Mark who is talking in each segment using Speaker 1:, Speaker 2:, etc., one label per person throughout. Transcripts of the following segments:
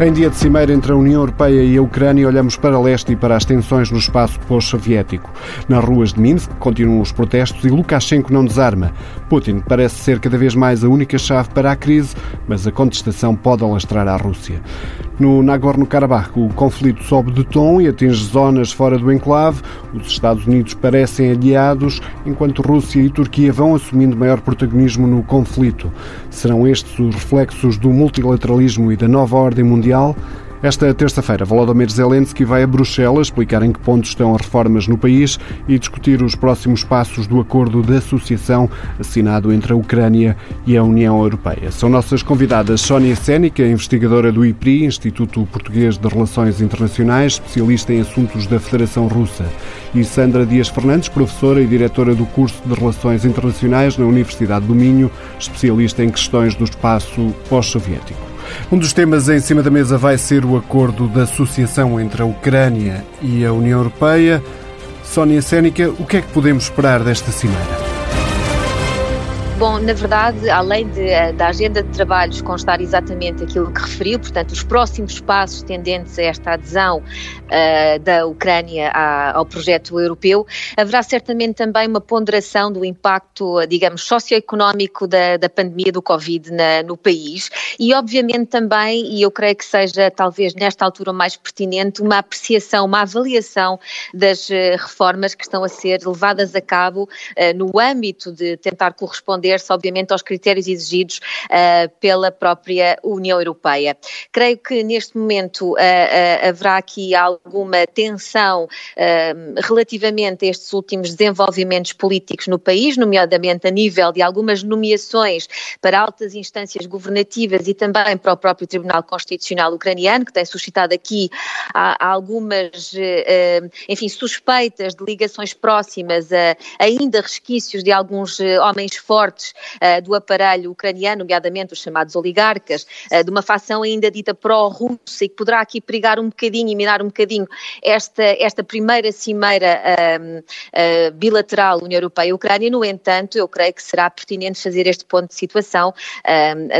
Speaker 1: Em dia de cimeira entre a União Europeia e a Ucrânia, olhamos para leste e para as tensões no espaço pós-soviético. Nas ruas de Minsk continuam os protestos e Lukashenko não desarma. Putin parece ser cada vez mais a única chave para a crise, mas a contestação pode alastrar à Rússia. No Nagorno-Karabakh, o conflito sobe de tom e atinge zonas fora do enclave. Os Estados Unidos parecem aliados, enquanto Rússia e Turquia vão assumindo maior protagonismo no conflito. Serão estes os reflexos do multilateralismo e da nova ordem mundial? Esta terça-feira, Volodymyr Zelensky vai a Bruxelas explicar em que ponto estão as reformas no país e discutir os próximos passos do acordo de associação assinado entre a Ucrânia e a União Europeia. São nossas convidadas Sónia Sénica, investigadora do IPRI, Instituto Português de Relações Internacionais, especialista em assuntos da Federação Russa, e Sandra Dias Fernandes, professora e diretora do curso de Relações Internacionais na Universidade do Minho, especialista em questões do espaço pós-soviético. Um dos temas em cima da mesa vai ser o acordo de associação entre a Ucrânia e a União Europeia. Sónia Sénica, o que é que podemos esperar desta cimeira?
Speaker 2: Bom, na verdade, além de, eh, da agenda de trabalhos constar exatamente aquilo que referiu, portanto, os próximos passos tendentes a esta adesão uh, da Ucrânia à, ao projeto europeu, haverá certamente também uma ponderação do impacto, digamos, socioeconómico da, da pandemia do Covid na, no país. E, obviamente, também, e eu creio que seja talvez nesta altura mais pertinente, uma apreciação, uma avaliação das uh, reformas que estão a ser levadas a cabo uh, no âmbito de tentar corresponder responder-se, obviamente, aos critérios exigidos uh, pela própria União Europeia. Creio que neste momento uh, uh, haverá aqui alguma tensão relativamente a estes últimos desenvolvimentos políticos no país, nomeadamente a nível de algumas nomeações para altas instâncias governativas e também para o próprio Tribunal Constitucional ucraniano, que tem suscitado aqui algumas, enfim, suspeitas de ligações próximas a ainda resquícios de alguns homens fortes uh, do aparelho ucraniano, nomeadamente os chamados oligarcas, uh, de uma facção ainda dita pró-russa e que poderá aqui perigar um bocadinho e minar um bocadinho esta, esta primeira cimeira uh, bilateral União Europeia-Ucrânia. No entanto, eu creio que será pertinente fazer este ponto de situação,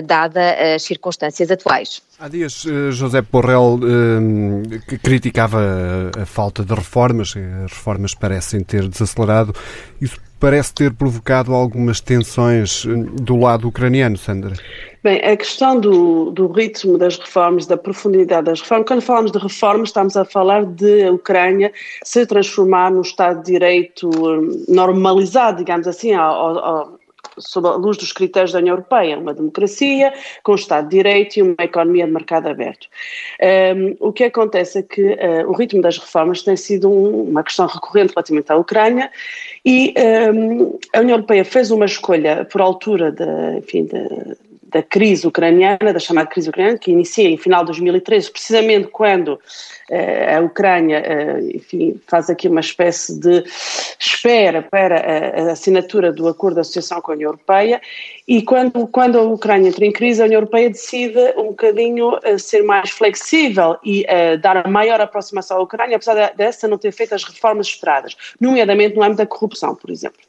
Speaker 2: dada as circunstâncias atuais.
Speaker 1: Há dias, José Borrell eh, criticava a falta de reformas, as reformas parecem ter desacelerado. Isso parece ter provocado algumas tensões eh, do lado ucraniano, Sandra.
Speaker 3: Bem, a questão do, do, ritmo das reformas, da profundidade das reformas, quando falamos de reformas, estamos a falar de a Ucrânia se transformar num Estado de Direito eh, normalizado, digamos assim, ao, ao, sob a luz dos critérios da União Europeia, uma democracia com Estado de Direito e uma economia de mercado aberto. Um, o que acontece é que uh, o ritmo das reformas tem sido um, uma questão recorrente relativamente à Ucrânia e um, a União Europeia fez uma escolha por altura de, enfim, de, da crise ucraniana, da chamada crise ucraniana, que inicia em final de 2013, precisamente quando uh, a Ucrânia, uh, enfim, faz aqui uma espécie de espera para a, a, assinatura do acordo de associação com a União Europeia, e quando, quando a Ucrânia entra em crise, a União Europeia decide um bocadinho uh, ser mais flexível e dar maior aproximação à Ucrânia, apesar dessa não ter feito as reformas esperadas, nomeadamente no âmbito da corrupção, por exemplo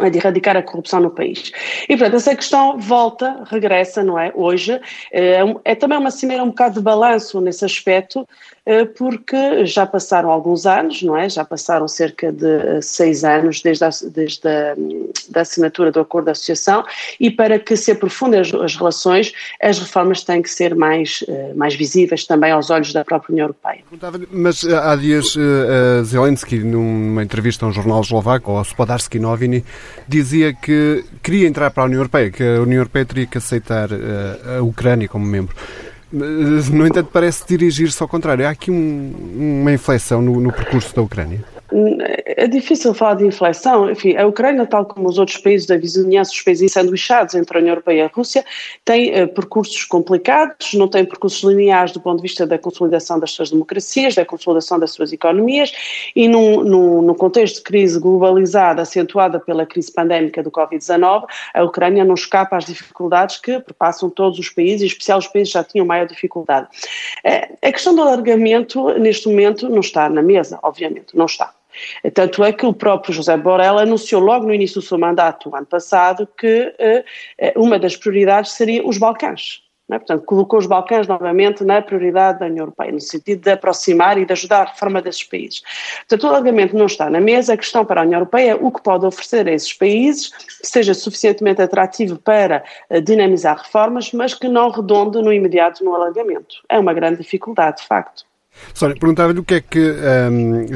Speaker 3: é, de erradicar a corrupção no país. E, portanto, essa questão volta, regressa, não é? Hoje. É, é também uma cimeira um bocado de balanço nesse aspecto, porque já passaram alguns anos, não é? Já passaram cerca de eh, seis anos desde a, desde a da assinatura do acordo de associação e para que se aprofundem as, as relações, as reformas têm que ser mais, eh, mais visíveis também aos olhos da própria União Europeia.
Speaker 1: Mas eh, há dias Zelensky, numa entrevista a um jornal eslovaco, ao Spodarski Novini, dizia que queria entrar para a União Europeia, que a União Europeia teria que aceitar a Ucrânia como membro. No entanto, parece dirigir-se ao contrário. Há aqui um, uma inflexão no, no percurso da Ucrânia.
Speaker 3: É difícil falar de inflexão. Enfim, a Ucrânia, tal como os outros países da vizinhança, os países ensanduichados entre a União Europeia e a Rússia, tem uh, percursos complicados, não tem percursos lineares do ponto de vista da consolidação das suas democracias, da consolidação das suas economias e num, num, num contexto de crise globalizada, acentuada pela crise pandémica do Covid-19, a Ucrânia não escapa às dificuldades que perpassam todos os países, em especial os países que já tinham maior dificuldade. Uh, a questão do alargamento, neste momento, não está na mesa, obviamente, não está. Tanto é que o próprio José Borrell anunciou logo no início do seu mandato, ano passado, que uh, uma das prioridades seria os Balcãs. É? Portanto, colocou os Balcãs novamente na prioridade da União Europeia, no sentido de aproximar e de ajudar a reforma desses países. Portanto, o alargamento não está na mesa. A questão para a União Europeia é o que pode oferecer a esses países que seja suficientemente atrativo para uh, dinamizar reformas, mas que não redonde no imediato no alargamento. É uma grande dificuldade, de facto.
Speaker 1: Sónia, perguntava-lhe o que é que um,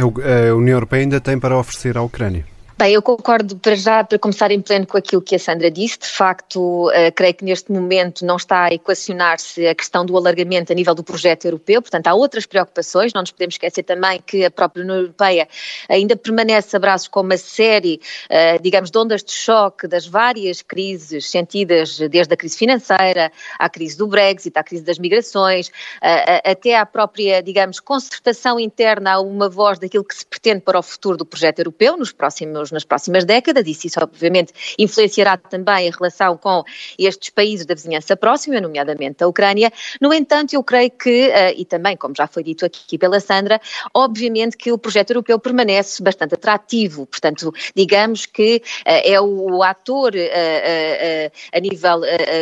Speaker 1: a União Europeia ainda tem para oferecer à Ucrânia.
Speaker 2: Bem, eu concordo para já, para começar em pleno com aquilo que a Sandra disse. De facto, uh, creio que neste momento não está a equacionar-se a questão do alargamento a nível do projeto europeu, portanto, há outras preocupações. Não nos podemos esquecer também que a própria União Europeia ainda permanece a braços com uma série, uh, digamos, de ondas de choque das várias crises sentidas desde a crise financeira, à crise do Brexit, à crise das migrações, uh, até à própria, digamos, concertação interna a uma voz daquilo que se pretende para o futuro do projeto europeu nos próximos nas próximas décadas, e isso obviamente influenciará também a relação com estes países da vizinhança próxima, nomeadamente a Ucrânia. No entanto, eu creio que, eh, e também, como já foi dito aqui pela Sandra, obviamente que o projeto europeu permanece bastante atrativo, portanto, digamos que eh, é o ator eh, a nível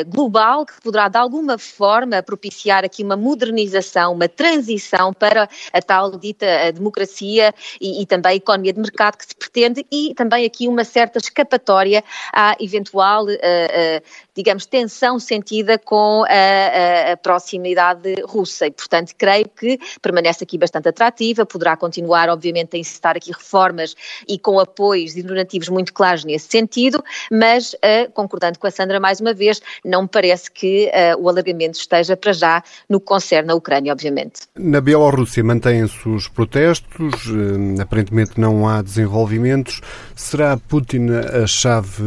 Speaker 2: global que poderá de alguma forma propiciar aqui uma modernização, uma transição para a tal dita democracia e, e também a economia de mercado que se pretende e também aqui uma certa escapatória à eventual, uh, uh, digamos, tensão sentida com a, a, proximidade russa e, portanto, creio que permanece aqui bastante atrativa, poderá continuar, obviamente, a incitar aqui reformas e com apoios e normativos muito claros nesse sentido, mas, uh, concordando com a Sandra mais uma vez, não me parece que o alargamento esteja para já no que concerne a Ucrânia, obviamente.
Speaker 1: Na Bielorrússia mantêm-se os protestos, aparentemente não há desenvolvimentos. Será Putin a chave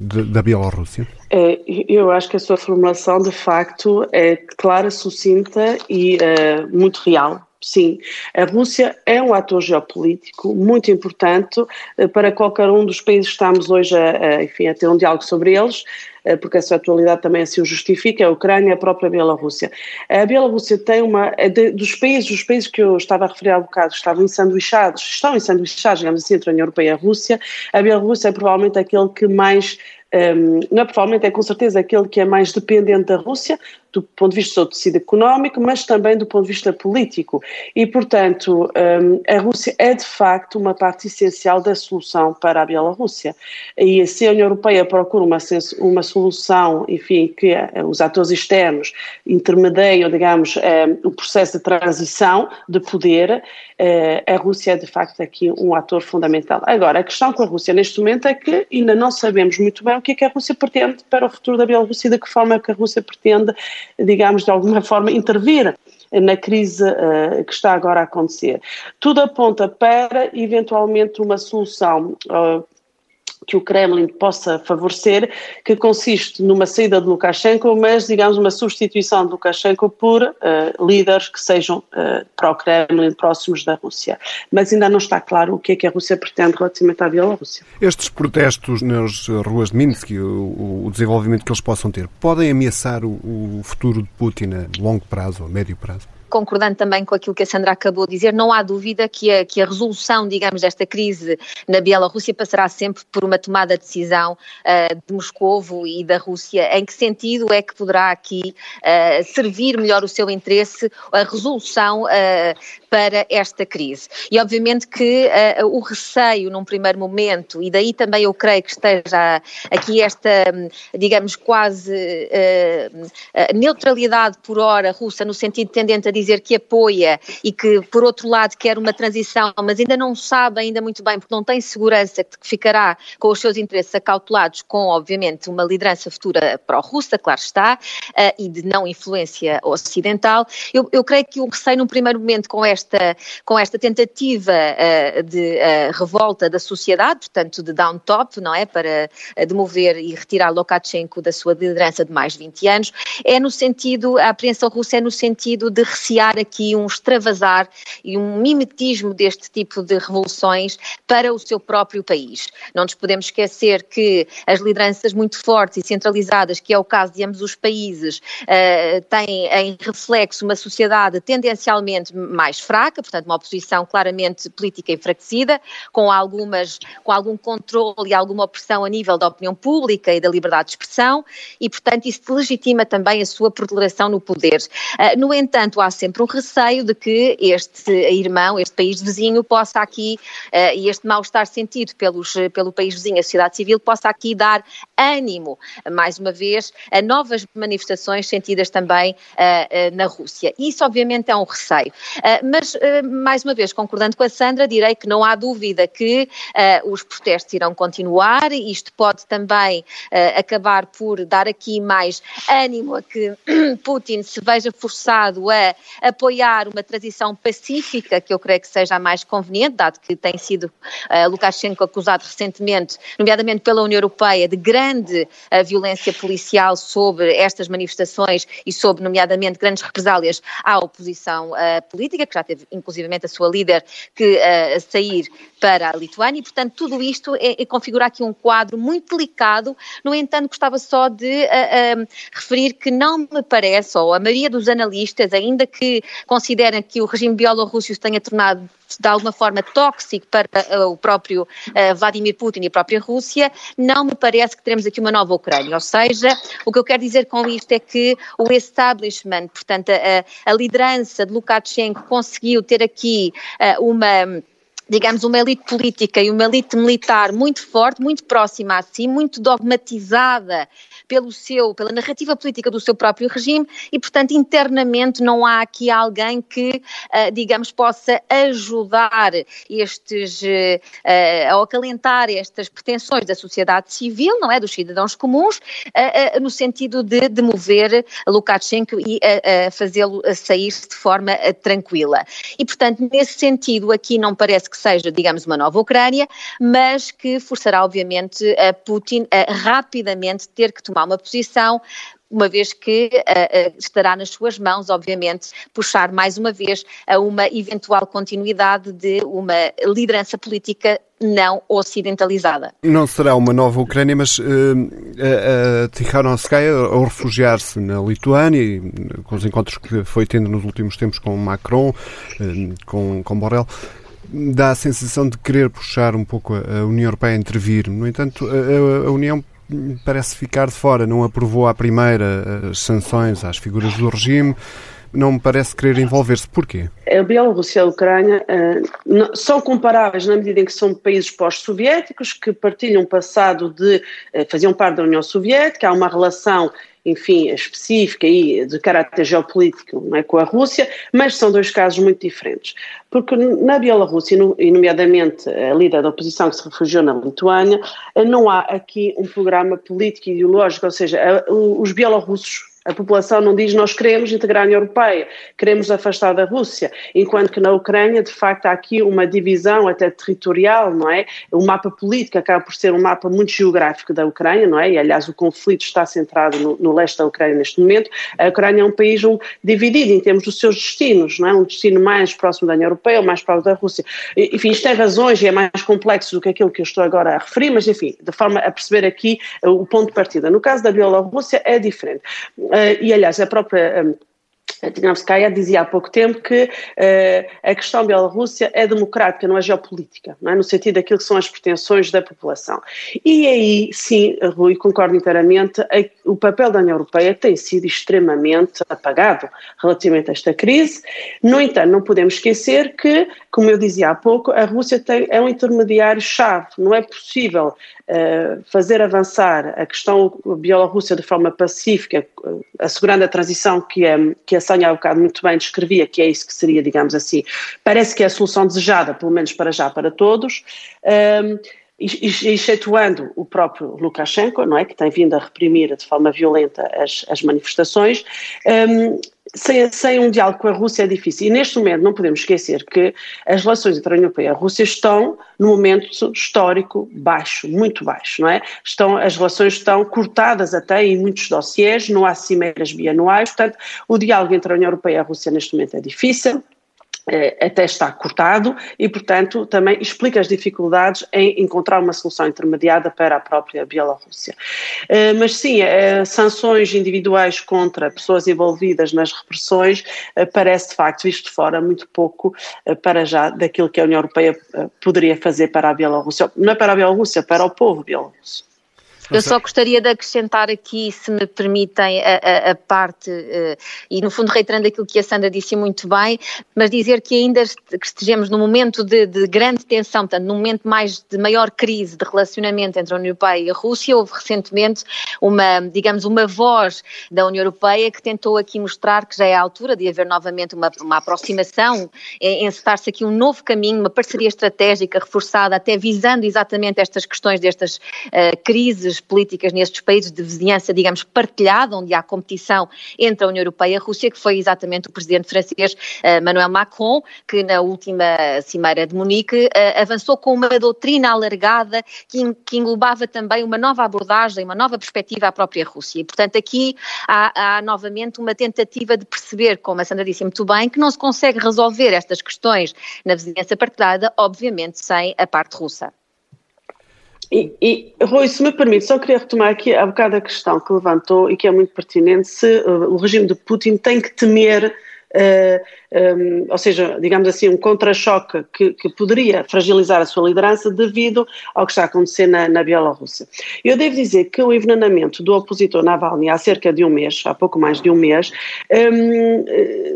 Speaker 1: da Bielorrússia?
Speaker 3: É, eu acho que a sua formulação, de facto, é clara, sucinta e uh, muito real. Sim, a Rússia é um ator geopolítico muito importante uh, para qualquer um dos países que estamos hoje a, a, enfim, a ter um diálogo sobre eles. Eh, porque a sua atualidade também assim o justifica, a Ucrânia e a própria Bielorrússia. A Bielorrússia tem uma, dos países, os países que eu estava a referir há um bocado, estavam ensanduichados, estão ensanduichados, digamos assim, entre a União Europeia e a Rússia, a Bielorrússia é provavelmente aquele que mais um, não é provavelmente, é com certeza aquele que é mais dependente da Rússia, do ponto de vista do tecido económico, mas também do ponto de vista político. E, portanto, um, a Rússia é de facto uma parte essencial da solução para a Bielorrússia. E se a União Europeia procura uma, uma solução, enfim, que eh, os atores externos intermediam, digamos, um, o processo de transição de poder, uh, a Rússia é de facto aqui um ator fundamental. Agora, a questão com a Rússia neste momento é que ainda não sabemos muito bem que é que a Rússia pretende para o futuro da Bielorrússia e de que forma é que a Rússia pretende digamos, de alguma forma intervir na crise uh, que está agora a acontecer. Tudo aponta para, eventualmente, uma solução uh, que o Kremlin possa favorecer, que consiste numa saída de Lukashenko, mas, digamos, uma substituição de Lukashenko por uh, líderes que sejam uh, para o Kremlin próximos da Rússia. Mas ainda não está claro o que é que a Rússia pretende relativamente à Bielorrússia.
Speaker 1: Estes protestos nas ruas de Minsk, o, o desenvolvimento que eles possam ter, podem ameaçar o, o futuro de Putin a longo prazo ou a médio prazo?
Speaker 2: Concordando também com aquilo que a Sandra acabou de dizer, não há dúvida que a, que a resolução, digamos, desta crise na Bielorrússia passará sempre por uma tomada de decisão uh, de Moscovo e da Rússia. Em que sentido é que poderá aqui uh, servir melhor o seu interesse a resolução uh, para esta crise? E obviamente que o receio num primeiro momento, e daí também eu creio que esteja aqui esta, digamos, quase neutralidade por hora russa, no sentido tendente a dizer que apoia e que, por outro lado, quer uma transição, mas ainda não sabe ainda muito bem, porque não tem segurança que ficará com os seus interesses acautelados com, obviamente, uma liderança futura pró-russa, claro está, uh, e de não influência ocidental. Eu, eu, creio que o receio, num primeiro momento, com esta, com esta tentativa uh, de uh, revolta da sociedade, portanto, de down top, não é, para demover e retirar Lukashenko da sua liderança de mais de 20 anos, é no sentido, a apreensão russa é no sentido de recear aqui um extravasar e um mimetismo deste tipo de revoluções para o seu próprio país. Não nos podemos esquecer que as lideranças muito fortes e centralizadas, que é o caso de ambos os países, uh, têm em reflexo uma sociedade tendencialmente mais fraca fraca, portanto, uma oposição claramente política enfraquecida, com, algumas, com algum controle e alguma opressão a nível da opinião pública e da liberdade de expressão, e, portanto, isso legitima também a sua proliferação no poder. Uh, no entanto, há sempre um receio de que este irmão, este país vizinho, possa aqui, uh, e este mal-estar sentido pelos, pelo país vizinho, a sociedade civil, possa aqui dar ânimo, mais uma vez, a novas manifestações sentidas também uh, na Rússia. Isso, obviamente, é um receio. mas, mais uma vez, concordando com a Sandra, direi que não há dúvida que os protestos irão continuar, isto pode também acabar por dar aqui mais ânimo a que Putin se veja forçado a apoiar uma transição pacífica, que eu creio que seja a mais conveniente, dado que tem sido uh, Lukashenko acusado recentemente, nomeadamente pela União Europeia, de grande uh, violência policial sobre estas manifestações e sobre, nomeadamente, grandes represálias à oposição uh, política, que já teve, inclusivamente, a sua líder que uh, sair para a Lituânia, e, portanto, tudo isto é, é, configura aqui um quadro muito delicado. No entanto, gostava só de referir que não me parece, ou a maioria dos analistas, ainda que considerem que o regime bielorrusso se tenha tornado de alguma forma tóxico para uh, o próprio uh, Vladimir Putin e a própria Rússia, não me parece que teremos aqui uma nova Ucrânia. Ou seja, o que eu quero dizer com isto é que o establishment, portanto, a, a liderança de Lukashenko conseguiu ter aqui uh, uma digamos, uma elite política e uma elite militar muito forte, muito próxima a si, muito dogmatizada pelo seu, pela narrativa política do seu próprio regime e, portanto, internamente não há aqui alguém que, uh, digamos, possa ajudar estes, uh, uh, acalentar estas pretensões da sociedade civil, não é, dos cidadãos comuns, no sentido de, de mover Lukashenko e fazê-lo sair de forma tranquila. E, portanto, nesse sentido, aqui não parece que seja, digamos, uma nova Ucrânia, mas que forçará, obviamente, a Putin a rapidamente ter que tomar uma posição uma vez que uh, uh, estará nas suas mãos, obviamente, puxar mais uma vez a uma eventual continuidade de uma liderança política não ocidentalizada.
Speaker 1: Não será uma nova Ucrânia, mas uh, a, Tikhanovskaya, ao refugiar-se na Lituânia, com os encontros que foi tendo nos últimos tempos com Macron, com, com Borrell, dá a sensação de querer puxar um pouco a União Europeia a intervir. No entanto, a, a União parece ficar de fora, não aprovou à primeira as sanções às figuras do regime, não me parece querer envolver-se. Porquê?
Speaker 3: A Bielorrússia e a Ucrânia uh, são comparáveis na medida em que são países pós-soviéticos que partilham um passado de uh, faziam parte da União Soviética, há uma relação enfim, específica e de caráter geopolítico é, com a Rússia, mas são dois casos muito diferentes. Porque na Bielorrússia, e nomeadamente a líder da oposição que se refugiou na Lituânia, não há aqui um programa político e ideológico, ou seja, os bielorrussos a população não diz nós queremos integrar a União Europeia, queremos afastar da Rússia, enquanto que na Ucrânia, de facto, há aqui uma divisão até territorial, não é? O mapa político acaba por ser um mapa muito geográfico da Ucrânia, não é? E, aliás, o conflito está centrado no, no leste da Ucrânia neste momento. A Ucrânia é um país um, dividido em termos dos seus destinos, não é? Um destino mais próximo da União Europeia mais próximo da Rússia. Enfim, isto tem razões e é mais complexo do que aquilo que eu estou agora a referir, mas, enfim, de forma a perceber aqui o ponto de partida. No caso da Bielorrússia é diferente. Uh, e, aliás, a própria. Um, a Tinovskaya dizia há pouco tempo que uh, a questão Bielorrússia é democrática, não é geopolítica, não é? no sentido daquilo que são as pretensões da população. E aí, sim, Rui, concordo inteiramente, a, o papel da União Europeia tem sido extremamente apagado relativamente a esta crise. No entanto, não podemos esquecer que, como eu dizia há pouco, a Rússia tem, é um intermediário-chave. Não é possível fazer avançar a questão Bielorrússia de forma pacífica, assegurando a transição que a, que a Sânia há bocado muito bem descrevia, que é isso que seria, digamos assim, parece que é a solução desejada, pelo menos para já, para todos. Um, excetuando o próprio Lukashenko, não é, que tem vindo a reprimir de forma violenta as, as manifestações, um, sem, sem, um diálogo com a Rússia é difícil. E neste momento não podemos esquecer que as relações entre a União Europeia e a Rússia estão num momento histórico baixo, muito baixo, não é? Estão, as relações estão cortadas até em muitos dossiers, não há cimeiras bianuais, portanto o diálogo entre a União Europeia e a Rússia neste momento é difícil. Eh, até está cortado e, portanto, também explica as dificuldades em encontrar uma solução intermediada para a própria Bielorrússia. Eh, mas sim, eh, sanções individuais contra pessoas envolvidas nas repressões parece de facto, visto fora, muito pouco para já daquilo que a União Europeia poderia fazer para a Bielorrússia. Não é para a Bielorrússia, para o povo bielorrusso.
Speaker 2: Eu só gostaria de acrescentar aqui, se me permitem, a, a, a parte, uh, e no fundo reiterando aquilo que a Sandra disse muito bem, mas dizer que ainda que estejamos num momento de, de, grande tensão, portanto, num momento mais de maior crise de relacionamento entre a União Europeia e a Rússia, houve recentemente uma, digamos, uma voz da União Europeia que tentou aqui mostrar que já é a altura de haver novamente uma, uma aproximação, encetar-se aqui um novo caminho, uma parceria estratégica reforçada, até visando exatamente estas questões destas uh, crises políticas nestes países de vizinhança, digamos, partilhada, onde há competição entre a União Europeia e a Rússia, que foi exatamente o presidente francês uh, Emmanuel Macron, que na última cimeira de Munique uh, avançou com uma doutrina alargada que, englobava também uma nova abordagem, uma nova perspectiva à própria Rússia. E, portanto, aqui há, há novamente uma tentativa de perceber, como a Sandra disse muito bem, que não se consegue resolver estas questões na vizinhança partilhada, obviamente, sem a parte russa.
Speaker 3: E, e, Rui, se me permite, só queria retomar aqui a bocado a questão que levantou e que é muito pertinente, se uh, o regime de Putin tem que temer um, ou seja, digamos assim, um contra-choque que, que, poderia fragilizar a sua liderança devido ao que está a acontecer na, na Bielorrússia. Eu devo dizer que o envenenamento do opositor Navalny há cerca de um mês, há pouco mais de um mês, um,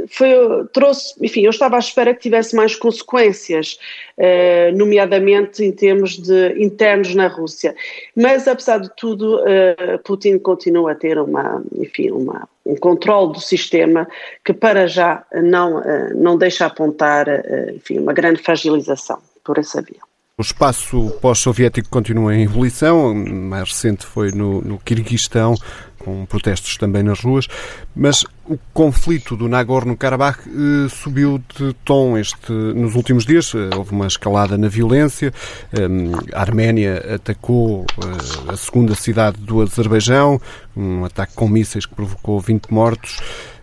Speaker 3: foi, trouxe, enfim, eu estava à espera que tivesse mais consequências, uh, nomeadamente em termos de internos na Rússia. Mas, apesar de tudo, uh, Putin continua a ter uma, enfim, uma, um controle do sistema que para já não eh, não deixa apontar, eh, enfim, uma grande fragilização por essa via.
Speaker 1: O espaço pós-soviético continua em ebulição, mais recente foi no, no Quirguistão, com protestos também nas ruas, mas o conflito do Nagorno-Karabakh eh, subiu de tom este, nos últimos dias. Eh, houve uma escalada na violência. Eh, a Arménia atacou eh, a segunda cidade do Azerbaijão, um ataque com mísseis que provocou 20 mortos.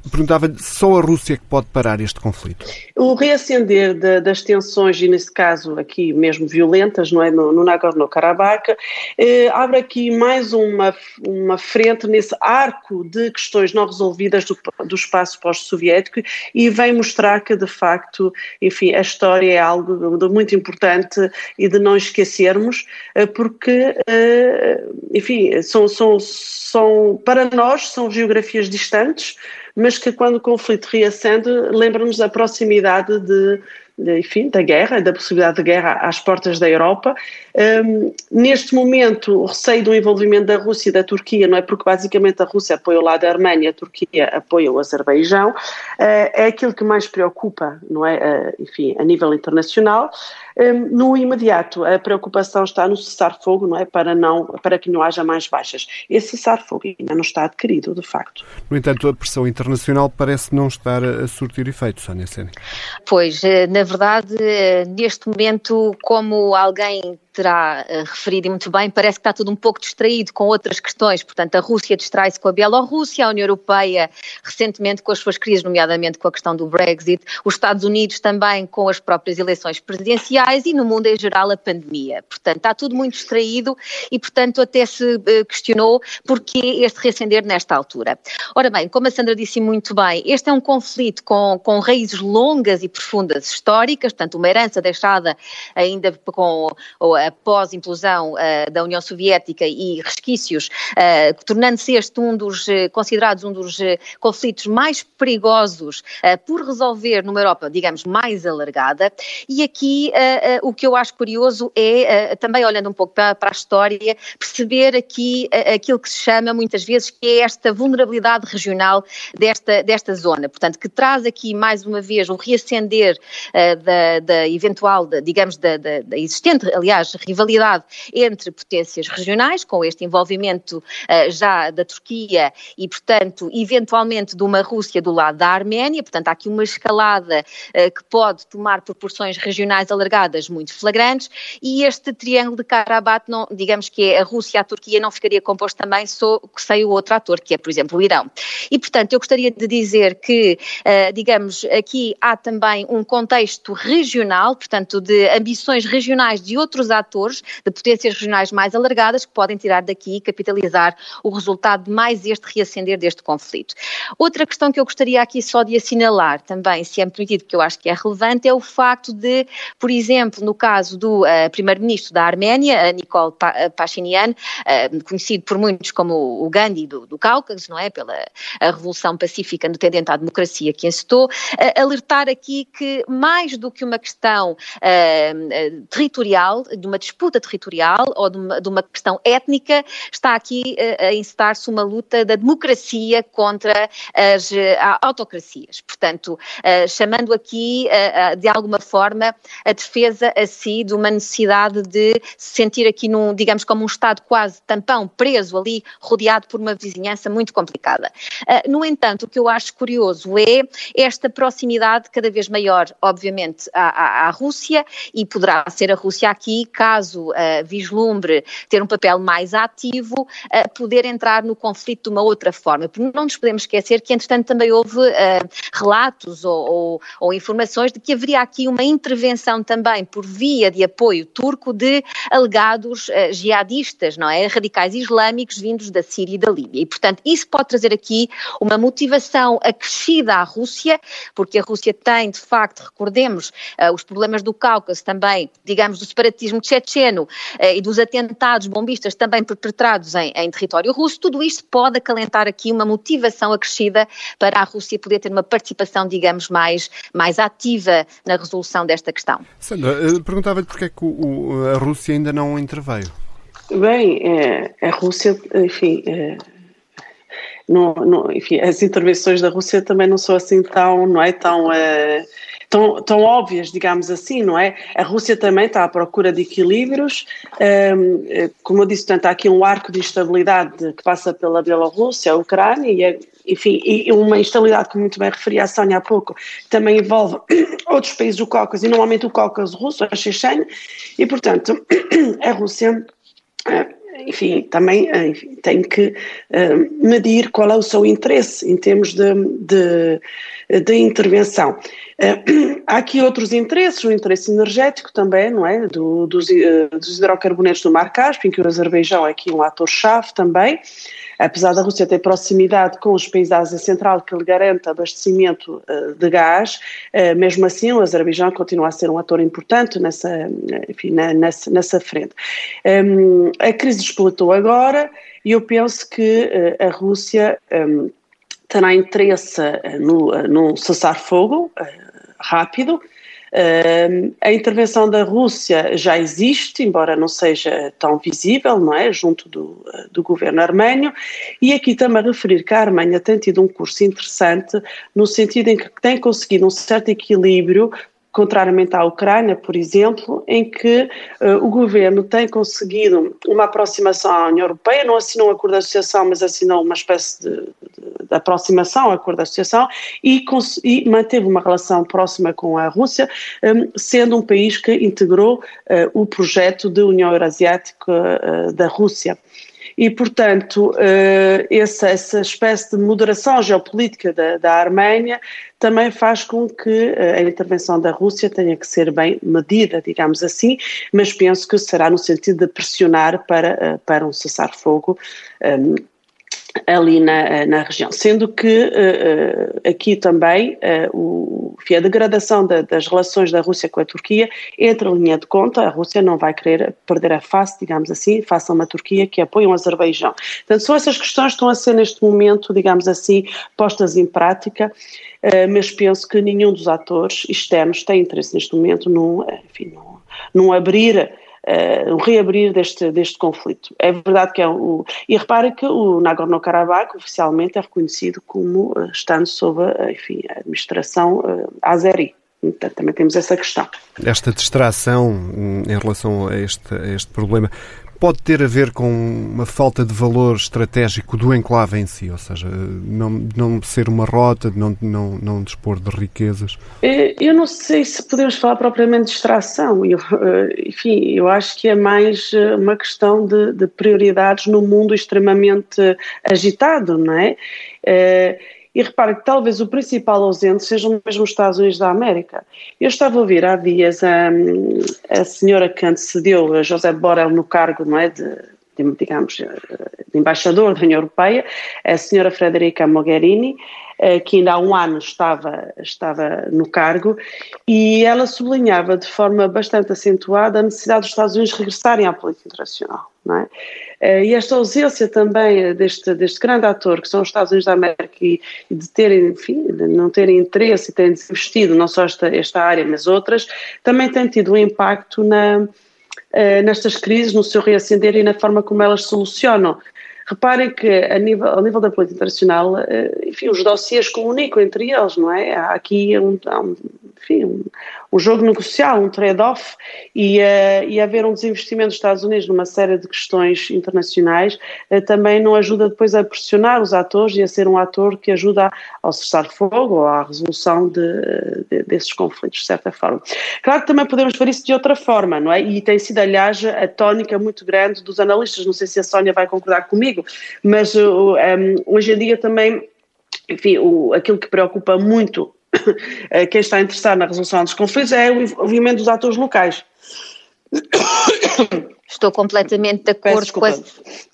Speaker 1: Perguntava-lhe, só a Rússia que pode parar este conflito?
Speaker 3: O reacender de, das tensões, e nesse caso aqui mesmo violentas, não é, no, no Nagorno-Karabakh, eh, abre aqui mais uma, uma frente nesse arco de questões não resolvidas do, do espaço pós-soviético e vem mostrar que, de facto, enfim, a história é algo de muito importante e de não esquecermos, eh, porque, eh, enfim, são, são, são, para nós, são geografias distantes, mas que quando o conflito reacende, lembra-nos da proximidade de, de, enfim, da guerra, da possibilidade de guerra às portas da Europa. Um, neste momento, o receio do envolvimento da Rússia e da Turquia, não é porque basicamente a Rússia apoia o lado da Arménia, a Turquia apoia o Azerbaijão, uh, é aquilo que mais preocupa, não é, uh, enfim, a nível internacional. Um, no imediato, a preocupação está no cessar-fogo, não é? Para, não, para que não haja mais baixas. Esse cessar-fogo ainda não está adquirido, de facto.
Speaker 1: No entanto, a pressão internacional parece não estar a surtir efeito, Sónia Sene.
Speaker 2: Pois, eh, na verdade, eh, neste momento, como alguém terá uh, referido muito bem, parece que está tudo um pouco distraído com outras questões. Portanto, a Rússia distrai-se com a Bielorrússia, a União Europeia recentemente com as suas crises, nomeadamente com a questão do Brexit, os Estados Unidos também com as próprias eleições presidenciais e no mundo em geral a pandemia. Portanto, está tudo muito distraído e, portanto, até se uh, questionou porquê este reacender nesta altura. Ora bem, como a Sandra disse muito bem, este é um conflito com, com raízes longas e profundas históricas, portanto, uma herança deixada ainda com após a implosão uh, da União Soviética e resquícios, uh, tornando-se este um dos, considerados um dos conflitos mais perigosos por resolver numa Europa, digamos, mais alargada. E aqui o que eu acho curioso é, também olhando um pouco para, a história, perceber aqui aquilo que se chama muitas vezes que é esta vulnerabilidade regional desta, desta zona. Portanto, que traz aqui mais uma vez um reacender da, da eventual, da, digamos, da, da, da existente, aliás, rivalidade entre potências regionais, com este envolvimento uh, já da Turquia e, portanto, eventualmente de uma Rússia do lado da Arménia, portanto, há aqui uma escalada uh, que pode tomar proporções regionais alargadas muito flagrantes e este triângulo de Karabakh, não, digamos que é a Rússia e a Turquia, não ficaria composto também só sem o outro ator, que é, por exemplo, o Irão. E, portanto, eu gostaria de dizer que, uh, digamos, aqui há também um contexto regional, portanto, de ambições regionais de outros atores, de potências regionais mais alargadas, que podem tirar daqui e capitalizar o resultado de mais este reacender deste conflito. Outra questão que eu gostaria aqui só de assinalar também, se é permitido, que eu acho que é relevante, é o facto de, por exemplo, no caso do uh, primeiro-ministro da Arménia, Nikol Pashinyan, uh, conhecido por muitos como o Gandhi do, do Cáucaso, não é? Pela revolução pacífica no tendente à democracia que incitou, uh, alertar aqui que mais do que uma questão territorial, de uma disputa territorial ou de uma, de uma questão étnica, está aqui a incitar-se uma luta da democracia contra as autocracias. Portanto, chamando aqui, de alguma forma, a defesa a si de uma necessidade de se sentir aqui num, digamos, como um estado quase tampão, preso ali, rodeado por uma vizinhança muito complicada. No entanto, o que eu acho curioso é esta proximidade cada vez maior, obviamente, à, à, à Rússia, e poderá ser a Rússia aqui, caso uh, vislumbre ter um papel mais ativo, uh, poder entrar no conflito de uma outra forma. Porque não nos podemos esquecer que, entretanto, também houve relatos ou, ou, ou informações de que haveria aqui uma intervenção também por via de apoio turco de alegados jihadistas, não é? Radicais islâmicos vindos da Síria e da Líbia. E, portanto, isso pode trazer aqui uma motivação acrescida à Rússia, porque a Rússia tem, de facto, recordemos, os problemas do Cáucaso também, digamos, do separatismo tchetcheno uh, e dos atentados bombistas também perpetrados em, em território russo, tudo isto pode acalentar aqui uma motivação acrescida para a Rússia poder ter uma participação, digamos, mais, mais ativa na resolução desta questão.
Speaker 1: Sandra, perguntava-lhe porque é que o, a Rússia ainda não interveio.
Speaker 3: Bem, é, a Rússia, enfim, é, enfim, as intervenções da Rússia também não são assim tão, não é tão, é, tão, tão óbvias, digamos assim, não é? A Rússia também está à procura de equilíbrios, é, como eu disse, portanto, há aqui um arco de instabilidade que passa pela Bielorrússia, a Ucrânia e a, enfim, e uma instabilidade que muito bem referi a Sónia há pouco, também envolve outros países do Cáucaso, e normalmente o Cáucaso russo, a Chechênia, e portanto a Rússia eh, enfim, também eh, enfim, tem que uh, medir qual é o seu interesse em termos de, de, de intervenção. Uh, há aqui outros interesses, o interesse energético também, não é? Do, dos, dos hidrocarbonetos do Mar Cáspio, em que o Azerbaijão é aqui um ator-chave também apesar da Rússia ter proximidade com os países da Ásia Central que lhe garante abastecimento uh, de gás, uh, mesmo assim o Azerbaijão continua a ser um ator importante nessa, enfim, nessa, nessa frente. Um, a crise despolatou agora e eu penso que uh, a Rússia um, terá interesse no, no cessar-fogo rápido, a intervenção da Rússia já existe, embora não seja tão visível, não é, junto do, do governo arménio, e aqui também referir que a Arménia tem tido um curso interessante no sentido em que tem conseguido um certo equilíbrio contrariamente à Ucrânia, por exemplo, em que uh, o governo tem conseguido uma aproximação à União Europeia, não assinou um acordo de associação, mas assinou uma espécie de, de, de aproximação, acordo de associação, e, e, manteve uma relação próxima com a Rússia, um, sendo um país que integrou uh, o projeto de União Eurasiática uh, da Rússia. E, portanto, essa, essa espécie de moderação geopolítica da, da Arménia também faz com que eh, a intervenção da Rússia tenha que ser bem medida, digamos assim, mas penso que será no sentido de pressionar para, eh, para um cessar-fogo um, ali na, na, região. Sendo que uh, aqui também uh, o, a degradação da, das relações da Rússia com a Turquia entra em linha de conta, a Rússia não vai querer perder a face, digamos assim, face a uma Turquia que apoia o Azerbaijão. Portanto, são essas questões que estão a ser neste momento, digamos assim, postas em prática eh, mas penso que nenhum dos atores externos tem interesse neste momento num, enfim, num, num abrir Uh, um reabrir deste, deste conflito. É verdade que é o. E repare que o Nagorno-Karabakh oficialmente é reconhecido como uh, estando sob enfim, a administração uh, azeri. Portanto, também temos essa questão.
Speaker 1: Esta distração hum, em relação a este, a este problema pode ter a ver com uma falta de valor estratégico do enclave em si, ou seja, não, não ser uma rota, não, não, não dispor de riquezas?
Speaker 3: Eh, eu não sei se podemos falar propriamente de distração, eu, eh, enfim, eu acho que é mais eh, uma questão de, de prioridades num mundo extremamente agitado, não é? E repare que talvez o principal ausente sejam mesmo os Estados Unidos da América. Eu estava a ouvir há dias a, a senhora que antecedeu a José Borrell no cargo, não é, de, digamos, de embaixador da União Europeia, a senhora Frederica Mogherini, eh, que ainda há um ano estava, estava no cargo, e ela sublinhava de forma bastante acentuada a necessidade dos Estados Unidos regressarem à política internacional. É? Eh, e esta ausência também deste, deste grande ator, que são os Estados Unidos da América, e, de terem, enfim, de não terem interesse e terem desinvestido não só esta, esta área, mas outras, também tem tido um impacto na, eh, nestas crises, no seu reacender e na forma como elas solucionam. Reparem que a nível, ao nível da política internacional, eh, enfim, os dossiês comunicam entre eles, não é? Há aqui um, enfim, um, jogo negocial, um trade-off e, uh, e haver um desinvestimento dos Estados Unidos numa série de questões internacionais uh, também não ajuda depois a pressionar os atores e a ser um ator que ajuda ao cessar-fogo ou à resolução de, de, desses conflitos, de certa forma. Claro que também podemos ver isso de outra forma, não é? E tem sido, aliás, a tónica muito grande dos analistas, não sei se a Sónia vai concordar comigo, mas uh, um, hoje em dia também enfim, o, aquilo que preocupa muito eh, quem está interessado na resolução dos conflitos é o envolvimento dos atores locais.
Speaker 2: Estou completamente de acordo com a,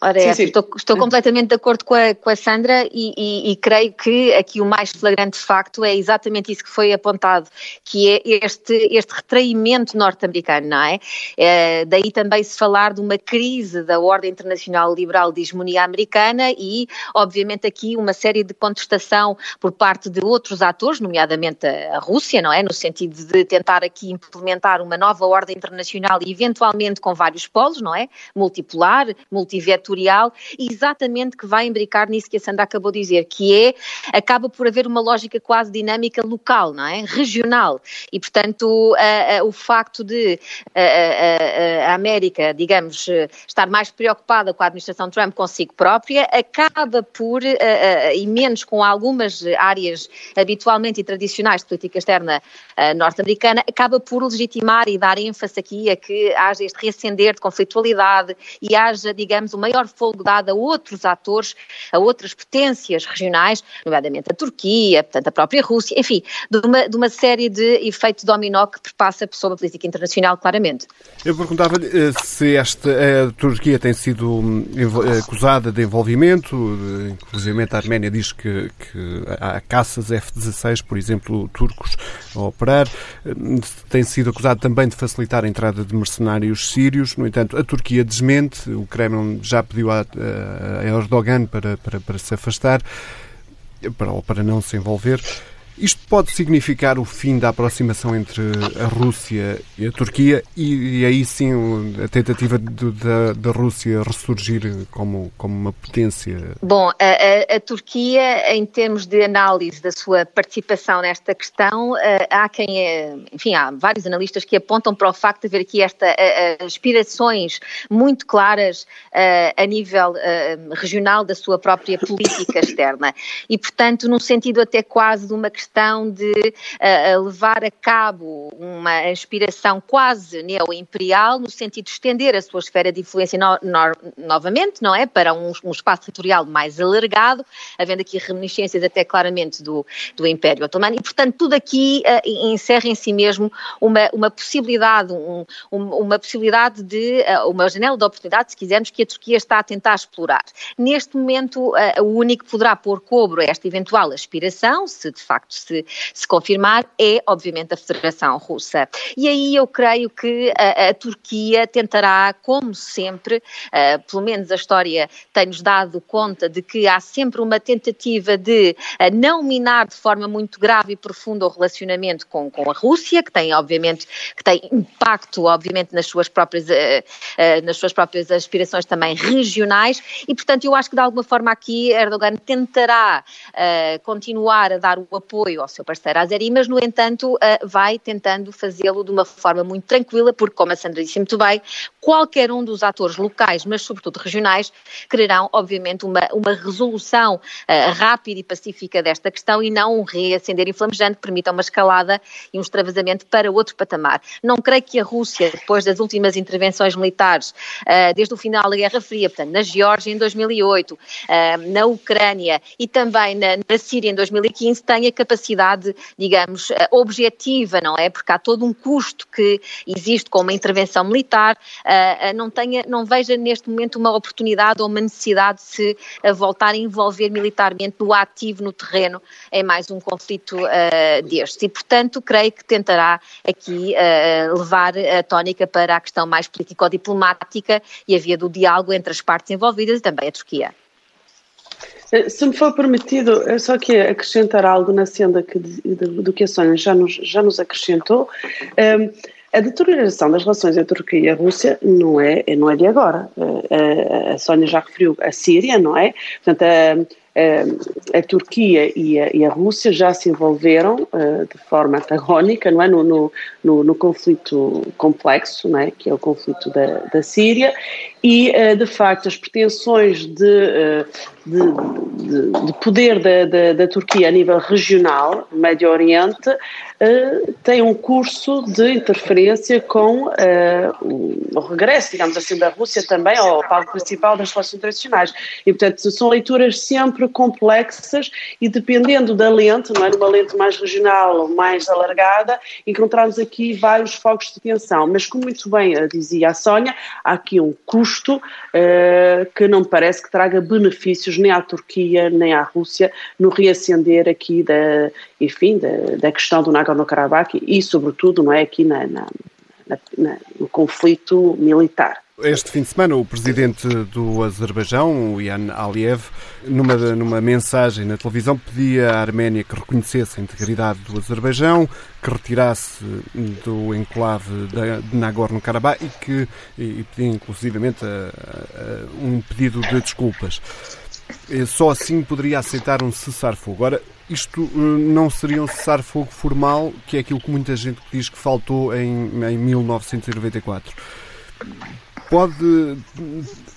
Speaker 2: ora sim, sim. Estou, estou, completamente de acordo com a, com a Sandra e, e, e, creio que aqui o mais flagrante facto é exatamente isso que foi apontado, que é este, este retraimento norte-americano, não é? é? Daí também se falar de uma crise da ordem internacional liberal de hegemonia americana e, obviamente, aqui uma série de contestação por parte de outros atores, nomeadamente a, a Rússia, não é? No sentido de tentar aqui implementar uma nova ordem internacional e eventualmente com vários povos polos, não é? Multipolar, multivetorial, exatamente que vai imbricar nisso que a Sandra acabou de dizer, que é, acaba por haver uma lógica quase dinâmica local, não é? Regional. E, portanto, uh, uh, o facto de uh, a América, digamos, estar mais preocupada com a administração Trump consigo própria, acaba por, e menos com algumas áreas habitualmente e tradicionais de política externa norte-americana, acaba por legitimar e dar ênfase aqui a que haja este reacender de conflitualidade e haja, digamos, o maior fogo dado a outros atores, a outras potências regionais, nomeadamente a Turquia, portanto a própria Rússia, enfim, de uma, de uma série de efeitos dominó que perpassa sobre a política internacional, claramente.
Speaker 1: Eu perguntava-lhe eh, se esta a Turquia tem sido hum, eh, acusada de envolvimento, inclusive a Arménia diz que, que há caças F-16, por exemplo, turcos a operar, tem sido acusada também de facilitar a entrada de mercenários sírios, no entanto, Portanto, a Turquia desmente, o Kremlin já pediu a, a Erdogan para, para, para se afastar, para, para não se envolver. Isto pode significar o fim da aproximação entre a Rússia e a Turquia e, e aí sim a tentativa de, da, da Rússia ressurgir como, como uma potência?
Speaker 2: Bom, a, a, a, Turquia, em termos de análise da sua participação nesta questão, eh, há quem, é, enfim, há vários analistas que apontam para o facto de haver aqui esta aspirações muito claras eh, a nível eh, regional da sua própria política externa e, portanto, num sentido até quase de uma questão questão de uh, levar a cabo uma aspiração quase neo-imperial, no sentido de estender a sua esfera de influência no, no, novamente, não é? Para um, um, espaço territorial mais alargado, havendo aqui reminiscências até claramente do, do Império Otomano, e portanto tudo aqui uh, encerra em si mesmo uma, uma possibilidade, um, uma possibilidade de, uh, uma janela de oportunidade, se quisermos, que a Turquia está a tentar explorar. Neste momento, o único que poderá pôr cobro a esta eventual aspiração, se de facto se, se confirmar, é obviamente a Federação Russa. E aí eu creio que a, a Turquia tentará, como sempre, uh, pelo menos a história tem-nos dado conta de que há sempre uma tentativa de uh, não minar de forma muito grave e profunda o relacionamento com, com a Rússia, que tem obviamente que tem impacto obviamente nas suas próprias uh, nas suas próprias aspirações também regionais e portanto eu acho que de alguma forma aqui Erdogan tentará continuar a dar o apoio apoio ao seu parceiro Azeri, mas, no entanto, vai tentando fazê-lo de uma forma muito tranquila, porque, como a Sandra disse muito bem, qualquer um dos atores locais, mas sobretudo regionais, quererão, obviamente, uma, uma resolução uh, rápida e pacífica desta questão e não um reacender inflamejante que permita uma escalada e um extravasamento para outro patamar. Não creio que a Rússia, depois das últimas intervenções militares, uh, desde o final da Guerra Fria, portanto, na Geórgia em 2008, uh, na Ucrânia e também na, na Síria em 2015, tenha capacidade, digamos, objetiva, não é? Porque há todo um custo que existe com uma intervenção militar, não, tenha, não veja neste momento uma oportunidade ou uma necessidade de se voltar a envolver militarmente no ativo, no terreno, em mais um conflito uh, destes. E, portanto, creio que tentará aqui levar a tónica para a questão mais político-diplomática e a via do diálogo entre as partes envolvidas e também a Turquia.
Speaker 3: Se me for permitido, é só que acrescentar algo na senda que, do que a Sónia já nos, já nos acrescentou. Um, a deterioração das relações entre a Turquia e a Rússia não é, não é de agora. A, a Sónia já referiu a Síria, não é? Portanto, a, a Turquia e a, e a, Rússia já se envolveram uh, de forma antagónica, não é? No, no, no, no, conflito complexo, não é? Que é o conflito da, da Síria, e de facto as pretensões de, de, de, de, poder da, da, da, Turquia a nível regional, Médio Oriente, uh, têm um curso de interferência com o, o, regresso, digamos assim, da Rússia também ao palco principal das relações internacionais. E, portanto, são leituras sempre complexas e dependendo da lente, não é? Numa lente mais regional ou mais alargada, encontramos aqui vários focos de tensão. Mas, como muito bem dizia a Sónia, há aqui um custo uh, que não parece que traga benefícios nem à Turquia nem à Rússia no reacender aqui da, enfim, da, da questão do Nagorno-Karabakh e, sobretudo, não é aqui na, na, na, no conflito militar.
Speaker 1: Este fim de semana, o presidente do Azerbaijão, o Ian Aliyev, numa, numa mensagem na televisão, pedia à Arménia que reconhecesse a integridade do Azerbaijão, que retirasse do enclave de Nagorno-Karabakh e que e pedia inclusivamente a, a, um pedido de desculpas. Só assim poderia aceitar um cessar-fogo. Ora, isto eh, não seria um cessar-fogo formal, que é aquilo que muita gente diz que faltou em, em 1994 pode.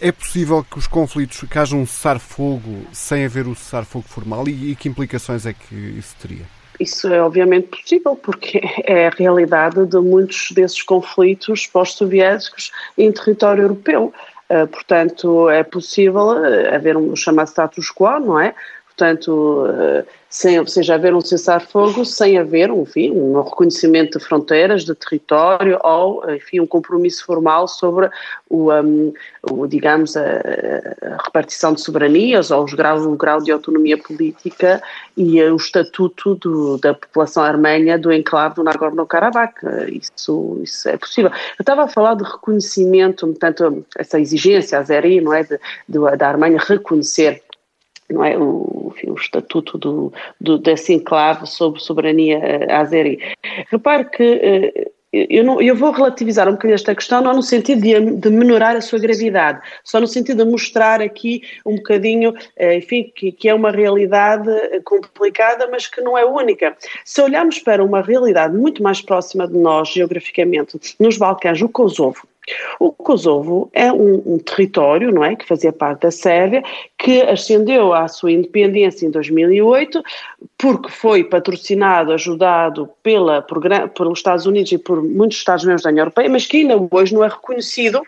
Speaker 1: É possível que os conflitos, que haja um cessar-fogo sem haver o cessar-fogo formal e, e que implicações é que isso teria?
Speaker 3: Isso é obviamente possível, porque é a realidade de muitos desses conflitos pós-soviéticos em território europeu. Uh, portanto, é possível uh, haver um chamado status quo, não é? Portanto, uh, sem, ou seja, haver um cessar-fogo sem haver, enfim, um reconhecimento de fronteiras, de território ou, enfim, um compromisso formal sobre o, um, o digamos, a, a, repartição de soberanias ou os o grau de autonomia política e o estatuto do, da população arménia do enclave do Nagorno-Karabakh. Isso, isso é possível. Eu estava a falar de reconhecimento, portanto, essa exigência azeri, não é, de, de, da Arménia reconhecer não é, o, enfim, o estatuto do, do, desse enclave sobre soberania uh, azeri. Repare que uh, eu, não, eu, vou relativizar um bocadinho esta questão, não no sentido de, de, menorar a sua gravidade, só no sentido de mostrar aqui um bocadinho, uh, enfim, que, que, é uma realidade complicada, mas que não é única. Se olharmos para uma realidade muito mais próxima de nós, geograficamente, nos Balcãs, o Kosovo, o Kosovo é um, um, território, não é, que fazia parte da Sérvia, que ascendeu à sua independência em 2008, porque foi patrocinado, ajudado pela, pelos Estados Unidos e por muitos Estados-membros da União Europeia, mas que ainda hoje não é reconhecido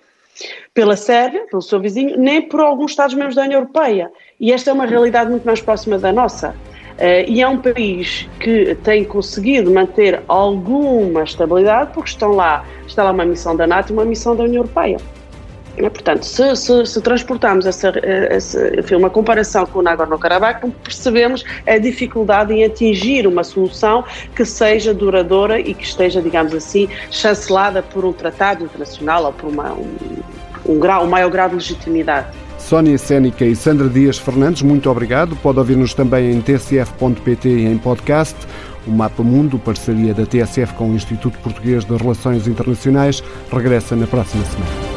Speaker 3: pela Sérvia, pelo seu vizinho, nem por alguns Estados-membros da União Europeia. E esta é uma realidade muito mais próxima da nossa. Uh, e é um país que tem conseguido manter alguma estabilidade porque estão lá, está lá uma missão da NATO e uma missão da União Europeia. É, portanto, se, se, se transportarmos essa, essa, enfim, uma comparação com o Nagorno-Karabakh, percebemos a dificuldade em atingir uma solução que seja duradoura e que esteja, digamos assim, chancelada por um tratado internacional ou por uma, um, um, grau, um maior grau de legitimidade.
Speaker 1: Sónia Sénica e Sandra Dias Fernandes, muito obrigado. Pode ouvir-nos também em tsf.pt e em podcast. O Mapa Mundo, parceria da TSF com o Instituto Português de Relações Internacionais, regressa na próxima semana.